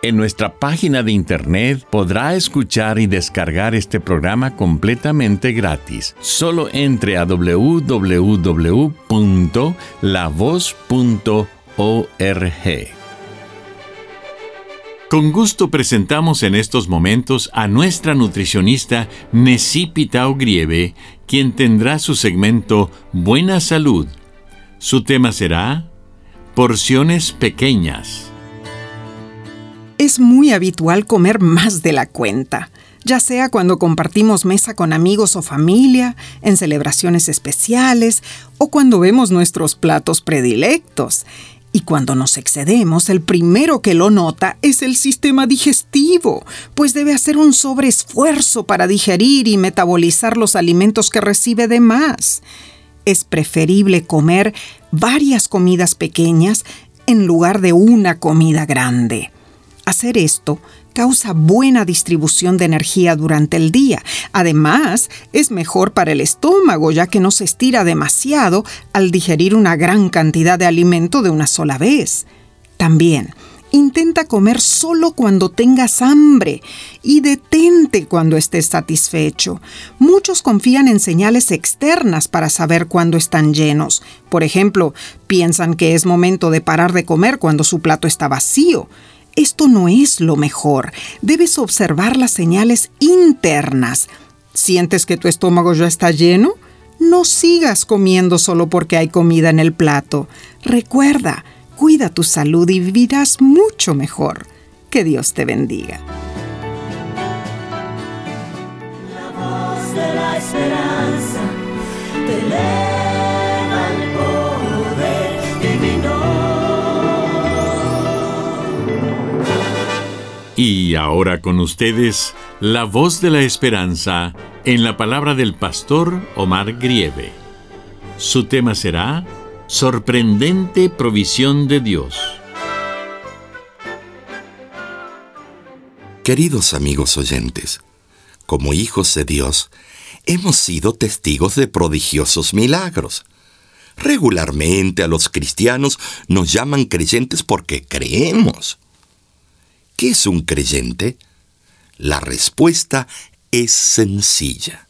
En nuestra página de internet podrá escuchar y descargar este programa completamente gratis. Solo entre a www.lavoz.org. Con gusto presentamos en estos momentos a nuestra nutricionista Necipita Ogrieve, quien tendrá su segmento Buena Salud. Su tema será Porciones Pequeñas es muy habitual comer más de la cuenta, ya sea cuando compartimos mesa con amigos o familia, en celebraciones especiales o cuando vemos nuestros platos predilectos. Y cuando nos excedemos, el primero que lo nota es el sistema digestivo, pues debe hacer un sobreesfuerzo para digerir y metabolizar los alimentos que recibe de más. Es preferible comer varias comidas pequeñas en lugar de una comida grande. Hacer esto causa buena distribución de energía durante el día. Además, es mejor para el estómago ya que no se estira demasiado al digerir una gran cantidad de alimento de una sola vez. También, intenta comer solo cuando tengas hambre y detente cuando estés satisfecho. Muchos confían en señales externas para saber cuándo están llenos. Por ejemplo, piensan que es momento de parar de comer cuando su plato está vacío. Esto no es lo mejor. Debes observar las señales internas. ¿Sientes que tu estómago ya está lleno? No sigas comiendo solo porque hay comida en el plato. Recuerda, cuida tu salud y vivirás mucho mejor. Que Dios te bendiga. La voz de la esperanza te Y ahora con ustedes, la voz de la esperanza en la palabra del pastor Omar Grieve. Su tema será Sorprendente provisión de Dios. Queridos amigos oyentes, como hijos de Dios, hemos sido testigos de prodigiosos milagros. Regularmente a los cristianos nos llaman creyentes porque creemos. ¿Qué es un creyente? La respuesta es sencilla.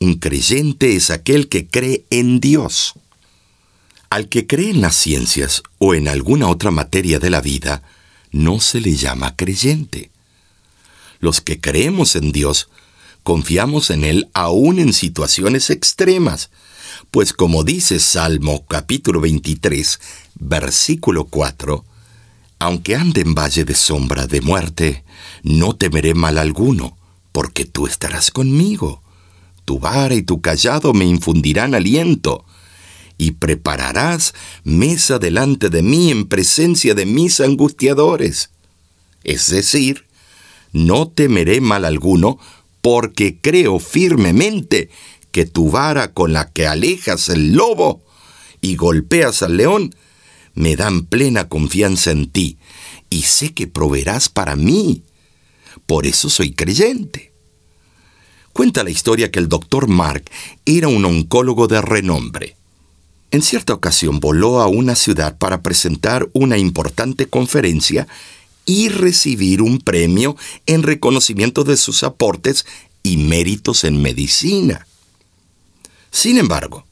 Un creyente es aquel que cree en Dios. Al que cree en las ciencias o en alguna otra materia de la vida, no se le llama creyente. Los que creemos en Dios, confiamos en Él aún en situaciones extremas, pues como dice Salmo capítulo 23, versículo 4, aunque ande en valle de sombra de muerte, no temeré mal alguno, porque tú estarás conmigo. Tu vara y tu callado me infundirán aliento, y prepararás mesa delante de mí en presencia de mis angustiadores. Es decir, no temeré mal alguno, porque creo firmemente que tu vara con la que alejas el lobo y golpeas al león me dan plena confianza en ti y sé que proveerás para mí. Por eso soy creyente. Cuenta la historia que el doctor Mark era un oncólogo de renombre. En cierta ocasión voló a una ciudad para presentar una importante conferencia y recibir un premio en reconocimiento de sus aportes y méritos en medicina. Sin embargo,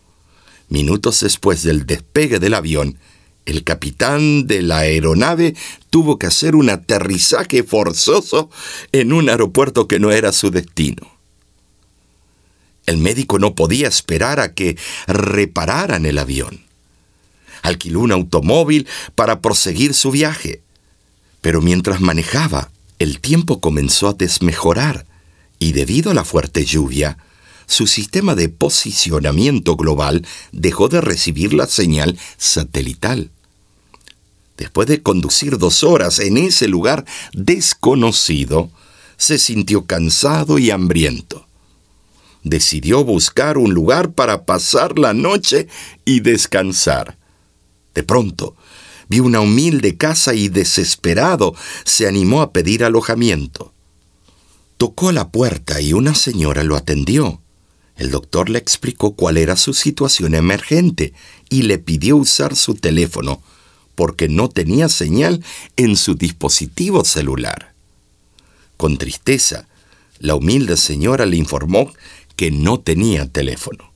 minutos después del despegue del avión, el capitán de la aeronave tuvo que hacer un aterrizaje forzoso en un aeropuerto que no era su destino. El médico no podía esperar a que repararan el avión. Alquiló un automóvil para proseguir su viaje. Pero mientras manejaba, el tiempo comenzó a desmejorar y debido a la fuerte lluvia, su sistema de posicionamiento global dejó de recibir la señal satelital. Después de conducir dos horas en ese lugar desconocido, se sintió cansado y hambriento. Decidió buscar un lugar para pasar la noche y descansar. De pronto, vio una humilde casa y desesperado se animó a pedir alojamiento. Tocó la puerta y una señora lo atendió. El doctor le explicó cuál era su situación emergente y le pidió usar su teléfono porque no tenía señal en su dispositivo celular. Con tristeza, la humilde señora le informó que no tenía teléfono,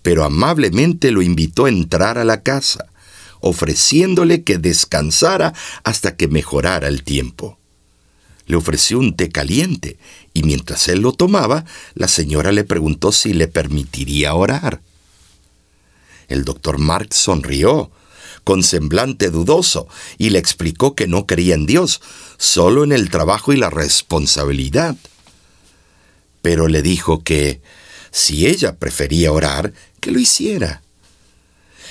pero amablemente lo invitó a entrar a la casa, ofreciéndole que descansara hasta que mejorara el tiempo. Le ofreció un té caliente y mientras él lo tomaba, la señora le preguntó si le permitiría orar. El doctor Mark sonrió, con semblante dudoso, y le explicó que no creía en Dios, solo en el trabajo y la responsabilidad. Pero le dijo que, si ella prefería orar, que lo hiciera.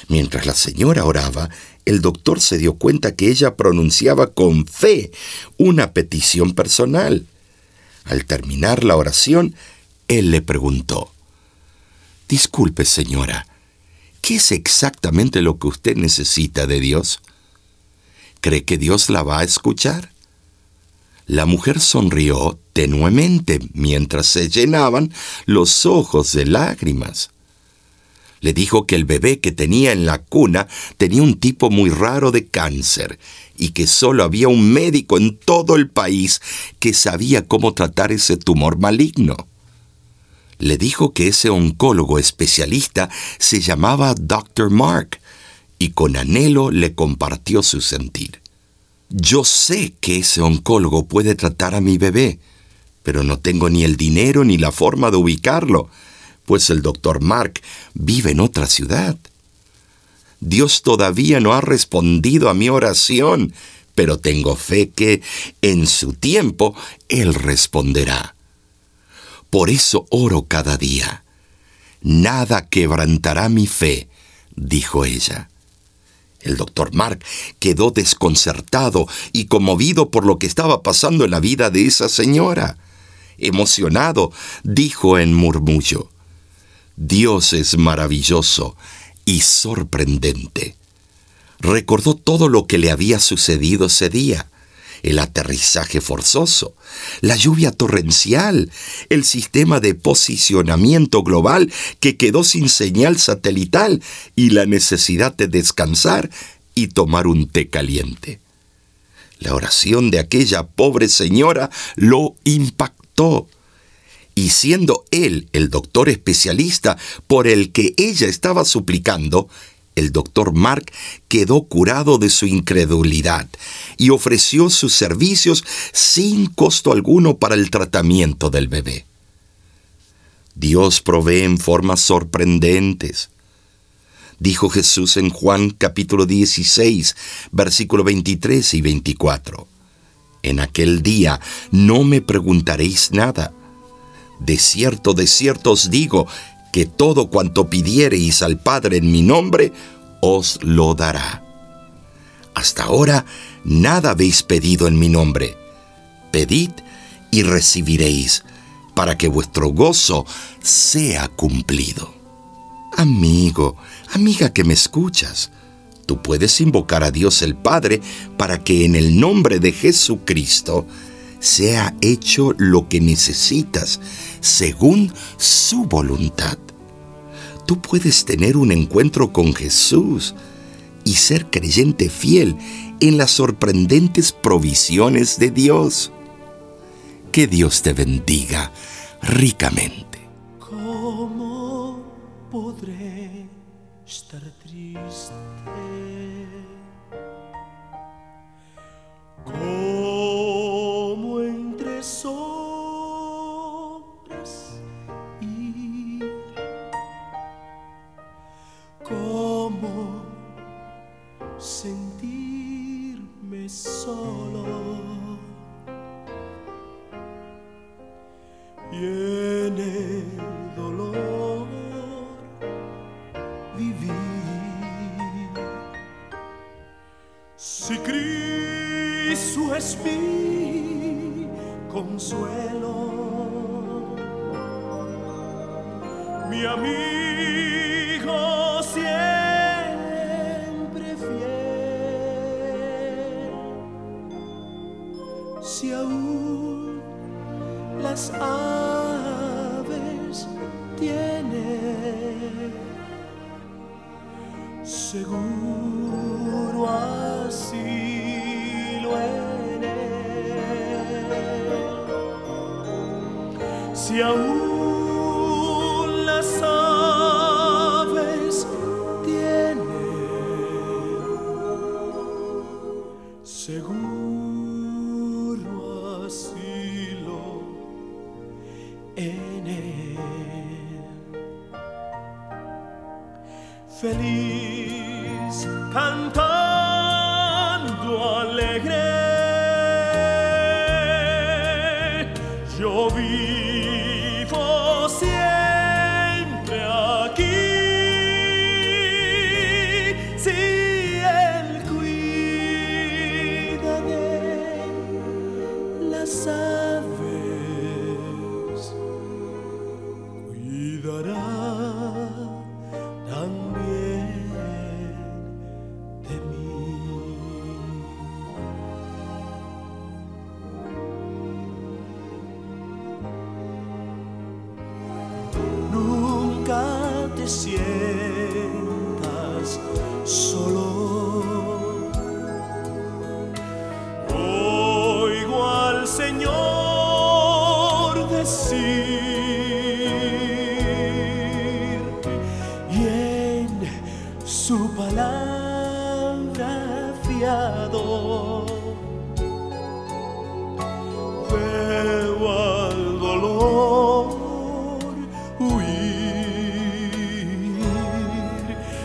Mientras la señora oraba, el doctor se dio cuenta que ella pronunciaba con fe una petición personal. Al terminar la oración, él le preguntó, Disculpe, señora, ¿qué es exactamente lo que usted necesita de Dios? ¿Cree que Dios la va a escuchar? La mujer sonrió tenuemente mientras se llenaban los ojos de lágrimas. Le dijo que el bebé que tenía en la cuna tenía un tipo muy raro de cáncer y que solo había un médico en todo el país que sabía cómo tratar ese tumor maligno. Le dijo que ese oncólogo especialista se llamaba Dr. Mark y con anhelo le compartió su sentir. Yo sé que ese oncólogo puede tratar a mi bebé, pero no tengo ni el dinero ni la forma de ubicarlo pues el doctor Mark vive en otra ciudad. Dios todavía no ha respondido a mi oración, pero tengo fe que en su tiempo Él responderá. Por eso oro cada día. Nada quebrantará mi fe, dijo ella. El doctor Mark quedó desconcertado y conmovido por lo que estaba pasando en la vida de esa señora. Emocionado, dijo en murmullo, Dios es maravilloso y sorprendente. Recordó todo lo que le había sucedido ese día, el aterrizaje forzoso, la lluvia torrencial, el sistema de posicionamiento global que quedó sin señal satelital y la necesidad de descansar y tomar un té caliente. La oración de aquella pobre señora lo impactó y siendo él el doctor especialista por el que ella estaba suplicando, el doctor Mark quedó curado de su incredulidad y ofreció sus servicios sin costo alguno para el tratamiento del bebé. Dios provee en formas sorprendentes. Dijo Jesús en Juan capítulo 16, versículo 23 y 24. En aquel día no me preguntaréis nada. De cierto, de cierto os digo, que todo cuanto pidiereis al Padre en mi nombre, os lo dará. Hasta ahora nada habéis pedido en mi nombre. Pedid y recibiréis, para que vuestro gozo sea cumplido. Amigo, amiga que me escuchas, tú puedes invocar a Dios el Padre para que en el nombre de Jesucristo sea hecho lo que necesitas según su voluntad. Tú puedes tener un encuentro con Jesús y ser creyente fiel en las sorprendentes provisiones de Dios. Que Dios te bendiga ricamente. ¿Cómo podré estar triste? Y en el dolor vivir. Si Cristo es mi consuelo, mi amigo siempre fiel. Si aún las aves tienen seguro así lo eres. Si aún las aves en él. Feliz cantando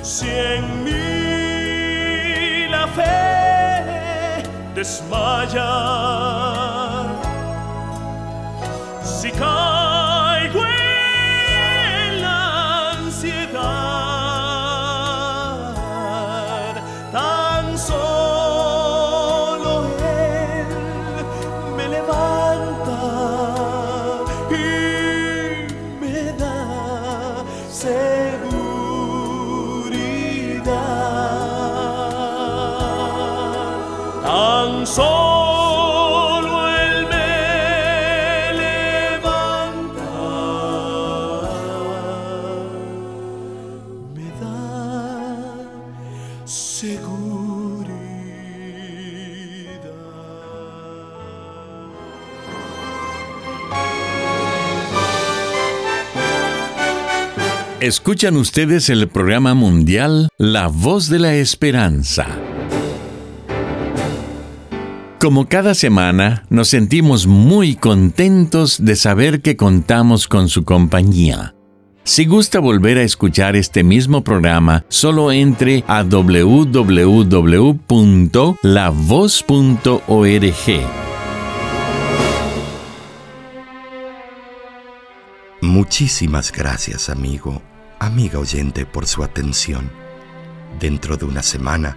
Si en mí la fe desmaya, si caigo Me da seguridad. Escuchan ustedes el programa mundial La Voz de la Esperanza. Como cada semana, nos sentimos muy contentos de saber que contamos con su compañía. Si gusta volver a escuchar este mismo programa, solo entre a www.lavoz.org. Muchísimas gracias, amigo, amiga oyente, por su atención. Dentro de una semana,